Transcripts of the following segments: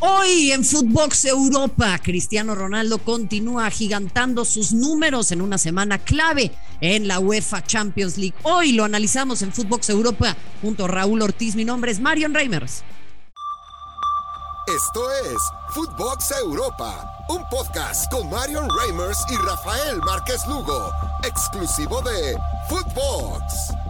Hoy en Footbox Europa, Cristiano Ronaldo continúa agigantando sus números en una semana clave en la UEFA Champions League. Hoy lo analizamos en Footbox Europa junto a Raúl Ortiz. Mi nombre es Marion Reimers. Esto es Footbox Europa, un podcast con Marion Reimers y Rafael Márquez Lugo, exclusivo de Footbox.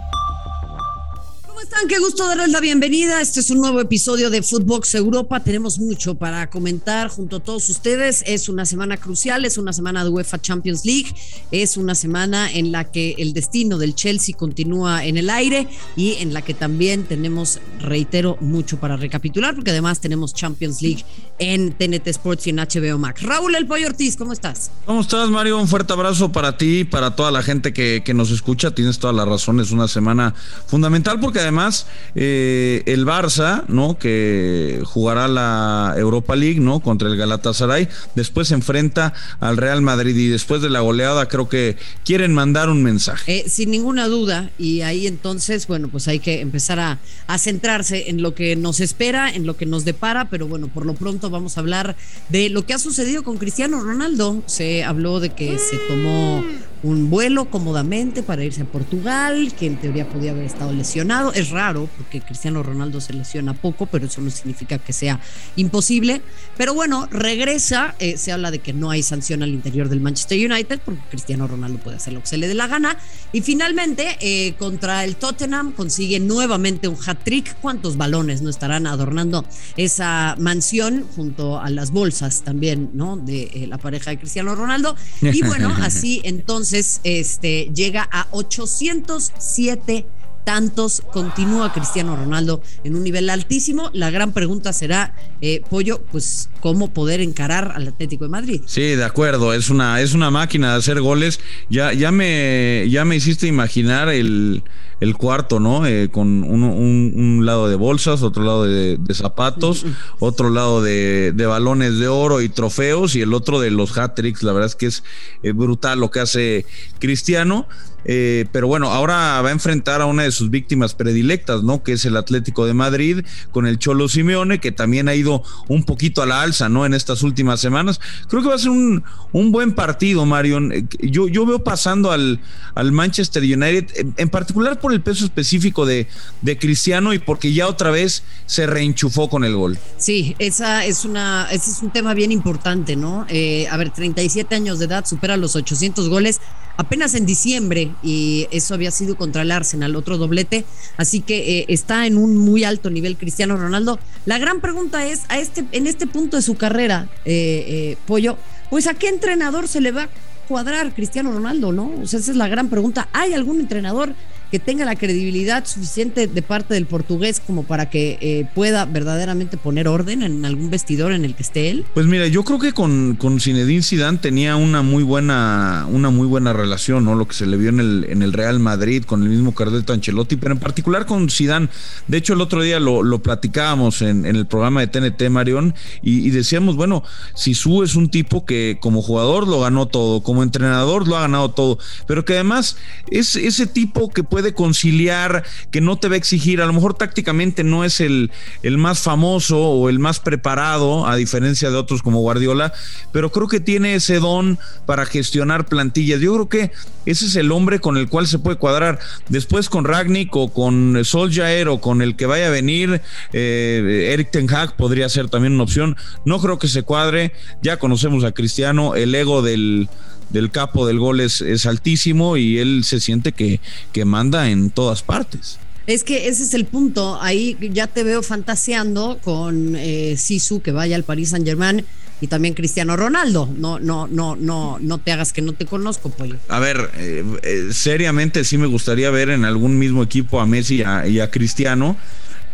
¿Cómo están? Qué gusto darles la bienvenida. Este es un nuevo episodio de Footbox Europa. Tenemos mucho para comentar junto a todos ustedes. Es una semana crucial, es una semana de UEFA Champions League, es una semana en la que el destino del Chelsea continúa en el aire y en la que también tenemos, reitero, mucho para recapitular, porque además tenemos Champions League en TNT Sports y en HBO Max. Raúl El Pollo Ortiz, ¿cómo estás? ¿Cómo estás, Mario? Un fuerte abrazo para ti y para toda la gente que, nos escucha. Tienes toda la razón, es una semana fundamental porque además eh, el Barça, ¿no? Que jugará la Europa League, ¿no? Contra el Galatasaray, después se enfrenta al Real Madrid y después de la goleada creo que quieren mandar un mensaje. Eh, sin ninguna duda, y ahí entonces, bueno, pues hay que empezar a, a centrarse en lo que nos espera, en lo que nos depara, pero bueno, por lo pronto vamos a hablar de lo que ha sucedido con Cristiano Ronaldo. Se habló de que se tomó un vuelo cómodamente para irse a Portugal, que en teoría podía haber estado lesionado. Es raro porque Cristiano Ronaldo se lesiona poco, pero eso no significa que sea imposible. Pero bueno, regresa. Eh, se habla de que no hay sanción al interior del Manchester United porque Cristiano Ronaldo puede hacer lo que se le dé la gana. Y finalmente, eh, contra el Tottenham, consigue nuevamente un hat-trick. ¿Cuántos balones no estarán adornando esa mansión junto a las bolsas también, ¿no? De eh, la pareja de Cristiano Ronaldo. Y bueno, así entonces entonces este, llega a 807 tantos, continúa Cristiano Ronaldo en un nivel altísimo. La gran pregunta será, eh, Pollo, pues, ¿cómo poder encarar al Atlético de Madrid? Sí, de acuerdo, es una, es una máquina de hacer goles. Ya, ya, me, ya me hiciste imaginar el, el cuarto, ¿no? Eh, con un, un, un, lado de bolsas, otro lado de, de zapatos, otro lado de, de, balones de oro y trofeos y el otro de los hat-tricks. La verdad es que es eh, brutal lo que hace Cristiano. Eh, pero bueno, ahora va a enfrentar a una de sus víctimas predilectas, ¿no? Que es el Atlético de Madrid, con el Cholo Simeone, que también ha ido un poquito a la alza, ¿no? En estas últimas semanas. Creo que va a ser un, un buen partido, Marion. Yo, yo veo pasando al, al Manchester United, en particular por el peso específico de, de Cristiano y porque ya otra vez se reenchufó con el gol. Sí, esa es una, ese es un tema bien importante, ¿no? Eh, a ver, 37 años de edad, supera los 800 goles apenas en diciembre y eso había sido contra el Arsenal, otro doblete, así que eh, está en un muy alto nivel Cristiano Ronaldo. La gran pregunta es, a este, en este punto de su carrera, eh, eh, Pollo, pues a qué entrenador se le va a cuadrar Cristiano Ronaldo, ¿no? O sea, esa es la gran pregunta. ¿Hay algún entrenador que tenga la credibilidad suficiente de parte del portugués como para que eh, pueda verdaderamente poner orden en algún vestidor en el que esté él? Pues mira, yo creo que con, con Zinedine Zidane tenía una muy buena una muy buena relación, ¿no? Lo que se le vio en el, en el Real Madrid con el mismo Carleto Ancelotti, pero en particular con Zidane. De hecho, el otro día lo, lo platicábamos en, en, el programa de TNT Marión y, y decíamos, bueno, Sisu es un tipo que como jugador lo ganó todo, como entrenador lo ha ganado todo, pero que además es ese tipo que puede puede conciliar, que no te va a exigir, a lo mejor tácticamente no es el, el más famoso o el más preparado, a diferencia de otros como Guardiola, pero creo que tiene ese don para gestionar plantillas. Yo creo que ese es el hombre con el cual se puede cuadrar. Después con Ragnick o con Soljaer o con el que vaya a venir, eh, Eric Ten Hag podría ser también una opción. No creo que se cuadre. Ya conocemos a Cristiano, el ego del del capo del gol es, es altísimo y él se siente que, que manda en todas partes. Es que ese es el punto. Ahí ya te veo fantaseando con eh, Sisu que vaya al Paris Saint Germain y también Cristiano Ronaldo. No, no, no, no, no te hagas que no te conozco, pollo. A ver, eh, eh, seriamente sí me gustaría ver en algún mismo equipo a Messi y a, y a Cristiano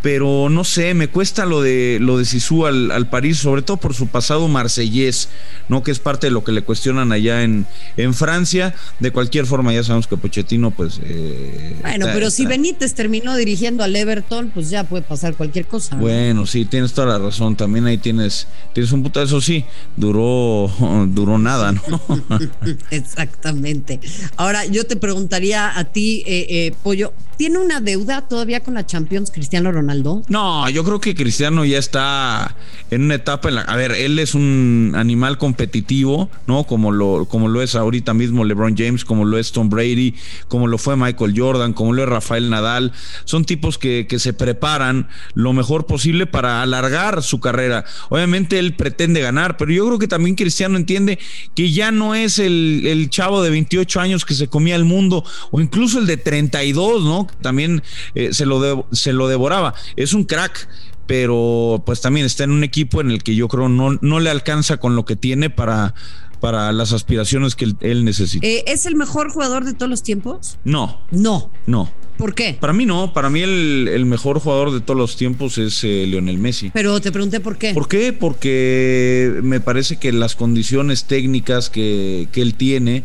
pero no sé, me cuesta lo de lo de Sisu al, al, París, sobre todo por su pasado marsellés, ¿no? Que es parte de lo que le cuestionan allá en, en Francia. De cualquier forma, ya sabemos que Pochettino, pues. Eh, bueno, está, pero está. si Benítez terminó dirigiendo al Everton, pues ya puede pasar cualquier cosa. ¿no? Bueno, sí, tienes toda la razón. También ahí tienes, tienes un puto, eso sí, duró, duró nada, ¿no? Exactamente. Ahora, yo te preguntaría a ti, eh, eh, Pollo, ¿tiene una deuda todavía con la Champions Cristiano Ronaldo? No, yo creo que Cristiano ya está en una etapa en la. A ver, él es un animal competitivo, ¿no? Como lo, como lo es ahorita mismo LeBron James, como lo es Tom Brady, como lo fue Michael Jordan, como lo es Rafael Nadal. Son tipos que, que se preparan lo mejor posible para alargar su carrera. Obviamente él pretende ganar, pero yo creo que también Cristiano entiende que ya no es el, el chavo de 28 años que se comía el mundo, o incluso el de 32, ¿no? También eh, se, lo se lo devoraba. Es un crack, pero pues también está en un equipo en el que yo creo no, no le alcanza con lo que tiene para, para las aspiraciones que él, necesita. Eh, ¿Es el mejor jugador de todos los tiempos? No. No. No. ¿Por qué? Para mí no, para mí el, mejor jugador de todos los tiempos es eh, Lionel Messi. Pero te pregunté por qué. ¿Por qué? Porque me parece que las condiciones técnicas que, que él tiene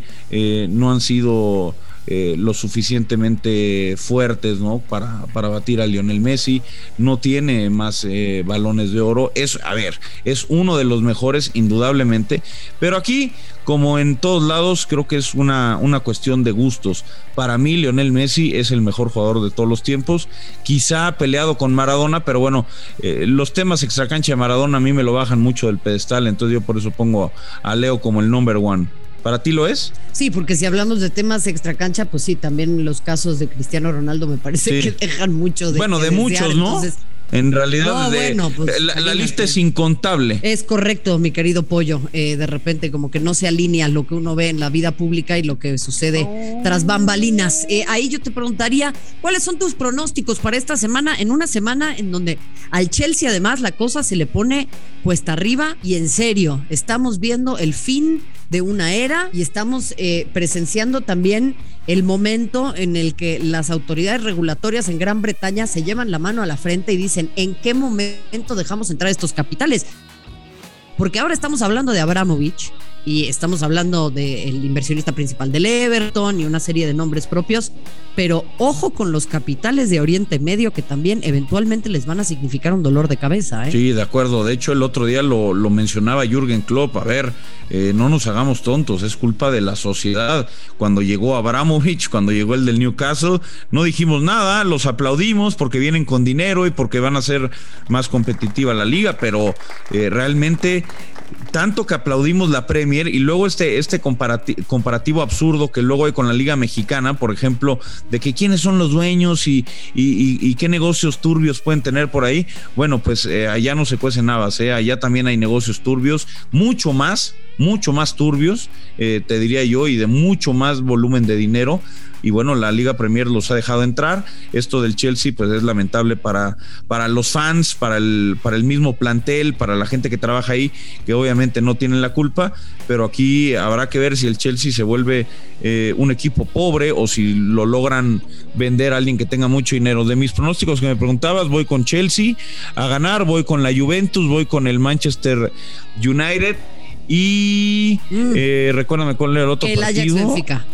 no han sido eh, lo suficientemente fuertes ¿no? para, para batir a Lionel Messi. No tiene más eh, balones de oro. Es, a ver, es uno de los mejores, indudablemente. Pero aquí, como en todos lados, creo que es una, una cuestión de gustos. Para mí, Lionel Messi es el mejor jugador de todos los tiempos. Quizá peleado con Maradona, pero bueno, eh, los temas extracancha de Maradona a mí me lo bajan mucho del pedestal. Entonces yo por eso pongo a Leo como el number one. ¿Para ti lo es? Sí, porque si hablamos de temas extracancha, pues sí, también los casos de Cristiano Ronaldo me parece que dejan mucho de. Bueno, de muchos, ¿no? en realidad, pues, la, lista es incontable. Es correcto, mi querido Pollo. Eh, de repente, como que no se alinea lo que uno ve en la vida pública y lo que sucede tras bambalinas. Eh, ahí yo te preguntaría, ¿cuáles son tus pronósticos para esta semana? En una semana en donde al Chelsea, además, la cosa se le pone puesta arriba y en serio, estamos viendo el fin de una era y estamos eh, presenciando también el momento en el que las autoridades regulatorias en Gran Bretaña se llevan la mano a la frente y dicen, ¿en qué momento dejamos entrar estos capitales? Porque ahora estamos hablando de Abramovich y estamos hablando del inversionista principal del Everton y una serie de nombres propios, pero ojo con los capitales de Oriente Medio que también eventualmente les van a significar un dolor de cabeza. ¿eh? Sí, de acuerdo. De hecho, el otro día lo, lo mencionaba Jürgen Klopp. A ver, eh, no nos hagamos tontos, es culpa de la sociedad. Cuando llegó Abramovich, cuando llegó el del Newcastle, no dijimos nada, los aplaudimos porque vienen con dinero y porque van a ser más competitiva la liga, pero eh, realmente tanto que aplaudimos la Premier y luego este, este comparativo absurdo que luego hay con la Liga Mexicana, por ejemplo, de que quiénes son los dueños y, qué negocios turbios pueden tener por ahí. Bueno, pues eh, allá no se cuecen navas, ¿eh? allá también hay negocios turbios, mucho más, mucho más turbios, eh, te diría yo, y de mucho más volumen de dinero y bueno, la Liga Premier los ha dejado entrar. Esto del Chelsea pues es lamentable para, para los fans, para el, para el mismo plantel, para la gente que trabaja ahí, que obviamente no tienen la culpa, pero aquí habrá que ver si el Chelsea se vuelve eh, un equipo pobre o si lo logran vender a alguien que tenga mucho dinero. De mis pronósticos que me preguntabas, voy con Chelsea a ganar, voy con la Juventus, voy con el Manchester United. Y mm. eh, recuérdame cuál era el otro el partido. Benfica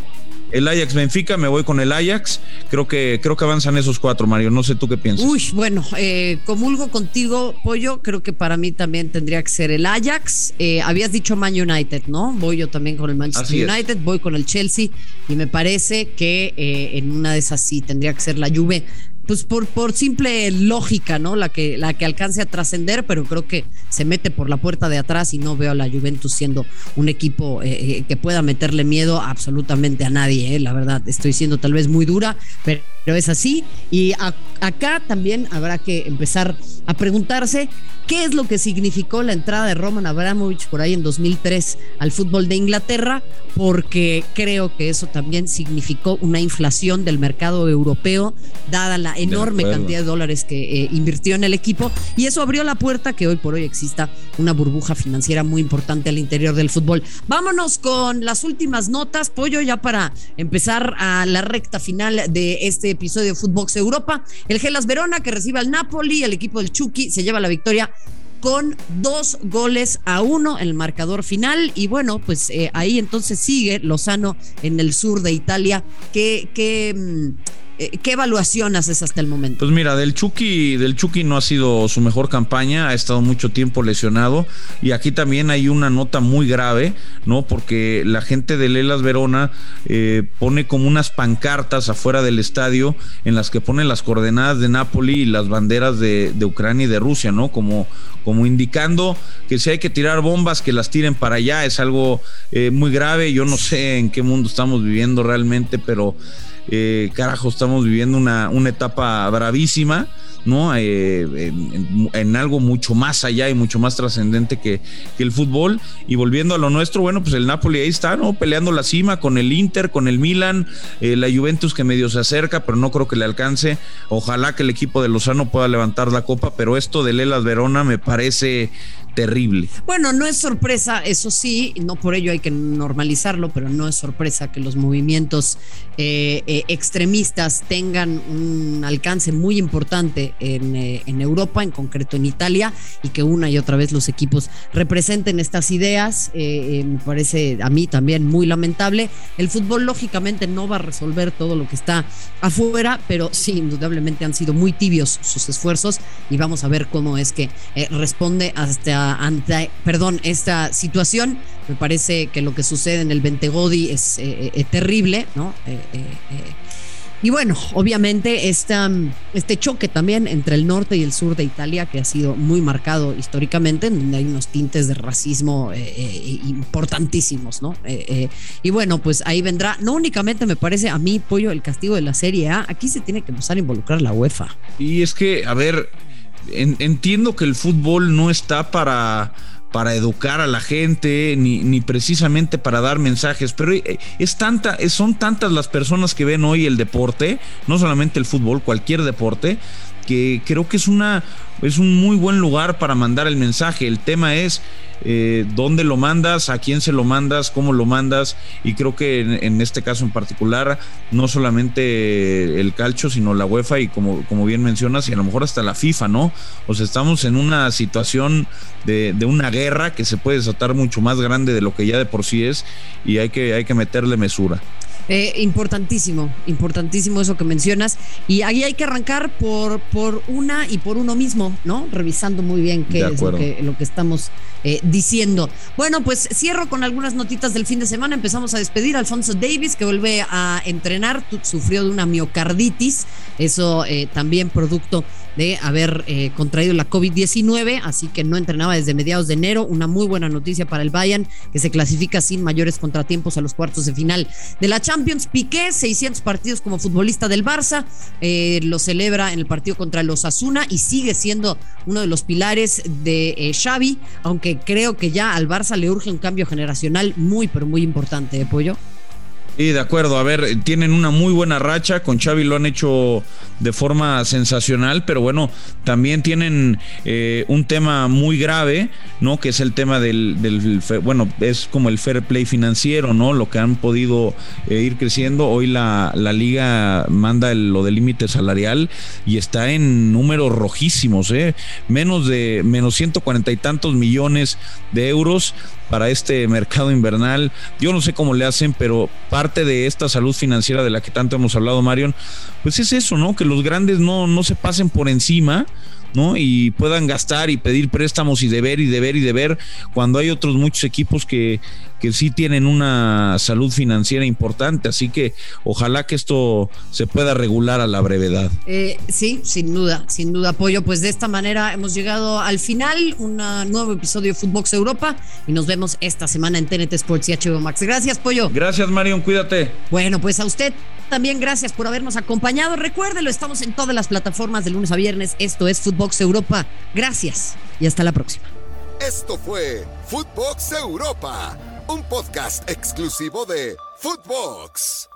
el Ajax Benfica, me voy con el Ajax. Creo que, creo que avanzan esos cuatro, Mario. No sé tú qué piensas. Uy, bueno, eh, comulgo contigo, Pollo. Creo que para mí también tendría que ser el Ajax. Eh, habías dicho Man United, ¿no? Voy yo también con el Manchester United, voy con el Chelsea. Y me parece que eh, en una de esas sí tendría que ser la Juve pues por, por simple lógica, ¿no? La que, la que alcance a trascender, pero creo que se mete por la puerta de atrás y no veo a la Juventus siendo un equipo eh, eh, que pueda meterle miedo absolutamente a nadie, ¿eh? la verdad. Estoy siendo tal vez muy dura, pero, es así. Y acá también habrá que empezar a preguntarse qué es lo que significó la entrada de Roman Abramovich por ahí en 2003 al fútbol de Inglaterra, porque creo que eso también significó una inflación del mercado europeo, dada la enorme cantidad de dólares que eh, invirtió en el equipo, y eso abrió la puerta que hoy por hoy exista una burbuja financiera muy importante al interior del fútbol. Vámonos con las últimas notas, Pollo, ya para empezar a la recta final de este episodio Footbox Europa. El Gelas Verona que recibe al Napoli, el equipo del Chucky se lleva la victoria con dos goles a uno en el marcador final. Y bueno, pues eh, ahí entonces sigue Lozano en el sur de Italia. ¿Qué, qué, mm, ¿qué evaluación haces hasta el momento? Pues mira, del Chucky, del Chucky no ha sido su mejor campaña, ha estado mucho tiempo lesionado y aquí también hay una nota muy grave, ¿no? Porque la gente de Lelas Verona eh, pone como unas pancartas afuera del estadio en las que pone las coordenadas de Napoli y las banderas de, Ucrania y de Rusia, ¿no? Como, como indicando que si hay que tirar bombas, que las tiren para allá, es algo eh, muy grave, yo no sé en qué mundo estamos viviendo realmente, pero eh, carajo, estamos viviendo una, una etapa bravísima. ¿no? Eh, en, algo mucho más allá y mucho más trascendente que, el fútbol. Y volviendo a lo nuestro, bueno, pues el Napoli ahí está, ¿no? Peleando la cima con el Inter, con el Milan, eh, la Juventus que medio se acerca, pero no creo que le alcance. Ojalá que el equipo de Lozano pueda levantar la copa, pero esto de Lelas Verona me parece terrible. Bueno, no es sorpresa, eso sí, no por ello hay que normalizarlo, pero no es sorpresa que los movimientos eh, eh, extremistas tengan un alcance muy importante en, eh, en, Europa, en concreto en Italia, y que una y otra vez los equipos representen estas ideas. me parece a mí también muy lamentable. El fútbol lógicamente no va a resolver todo lo que está afuera, pero sí, indudablemente han sido muy tibios sus esfuerzos y vamos a ver cómo es que responde hasta ante, perdón, esta situación. Me parece que lo que sucede en el Bentegodi es eh, eh, terrible, ¿no? Eh, y bueno, obviamente esta, este choque también entre el norte y el sur de Italia, que ha sido muy marcado históricamente, en donde hay unos tintes de racismo importantísimos, ¿no? y bueno, pues ahí vendrá, no únicamente me parece a mí, Pollo, el castigo de la Serie A, aquí se tiene que empezar a involucrar la UEFA. Y es que, a ver, entiendo que el fútbol no está para, para educar a la gente, ni, ni, precisamente para dar mensajes, pero eh, es tanta, son tantas las personas que ven hoy el deporte, no solamente el fútbol, cualquier deporte, que creo que es una es un muy buen lugar para mandar el mensaje. El tema es eh, dónde lo mandas, a quién se lo mandas, cómo lo mandas. Y creo que en, este caso en particular, no solamente el calcho, sino la UEFA y como, como bien mencionas, y a lo mejor hasta la FIFA, ¿no? O sea, estamos en una situación de, de una guerra que se puede desatar mucho más grande de lo que ya de por sí es y hay que, hay que meterle mesura. Eh, importantísimo, importantísimo eso que mencionas. Y ahí hay que arrancar por, por una y por uno mismo, ¿no? Revisando muy bien qué es lo que, lo que estamos eh, diciendo. Bueno, pues cierro con algunas notitas del fin de semana. Empezamos a despedir a Alfonso Davis, que vuelve a entrenar, sufrió de una miocarditis, eso eh, también producto de haber eh, contraído la COVID-19, así que no entrenaba desde mediados de enero. Una muy buena noticia para el Bayern, que se clasifica sin mayores contratiempos a los cuartos de final de la Champions. Piqué, 600 partidos como futbolista del Barça, lo celebra en el partido contra los Asuna y sigue siendo uno de los pilares de Xavi, aunque creo que ya al Barça le urge un cambio generacional muy, pero muy importante, ¿eh, Pollo? Sí, de acuerdo. A ver, tienen una muy buena racha. Con Xavi lo han hecho de forma sensacional, pero bueno, también tienen eh, un tema muy grave, ¿no? Que es el tema del, bueno, es como el fair play financiero, ¿no? Lo que han podido eh, ir creciendo. Hoy la, la liga manda lo del límite salarial y está en números rojísimos, ¿eh? Menos de menos 140 y tantos millones de euros para este mercado invernal. Yo no sé cómo le hacen, pero parte de esta salud financiera de la que tanto hemos hablado, Marion, pues es eso, ¿no? Que los grandes no, no se pasen por encima. ¿No? Y puedan gastar y pedir préstamos y deber y deber y deber cuando hay otros muchos equipos que, que sí tienen una salud financiera importante, así que ojalá que esto se pueda regular a la brevedad. Eh, sí, sin duda, sin duda, apoyo. Pues de esta manera hemos llegado al final, un nuevo episodio de Footbox Europa y nos vemos esta semana en TNT Sports y HBO Max. Gracias, Pollo. Gracias, Marion, cuídate. Bueno, pues a usted también gracias por habernos acompañado. Recuérdelo, estamos en todas las plataformas de lunes a viernes. Esto es Footbox Europa. Gracias y hasta la próxima. Esto fue Footbox Europa un podcast exclusivo de Footbox.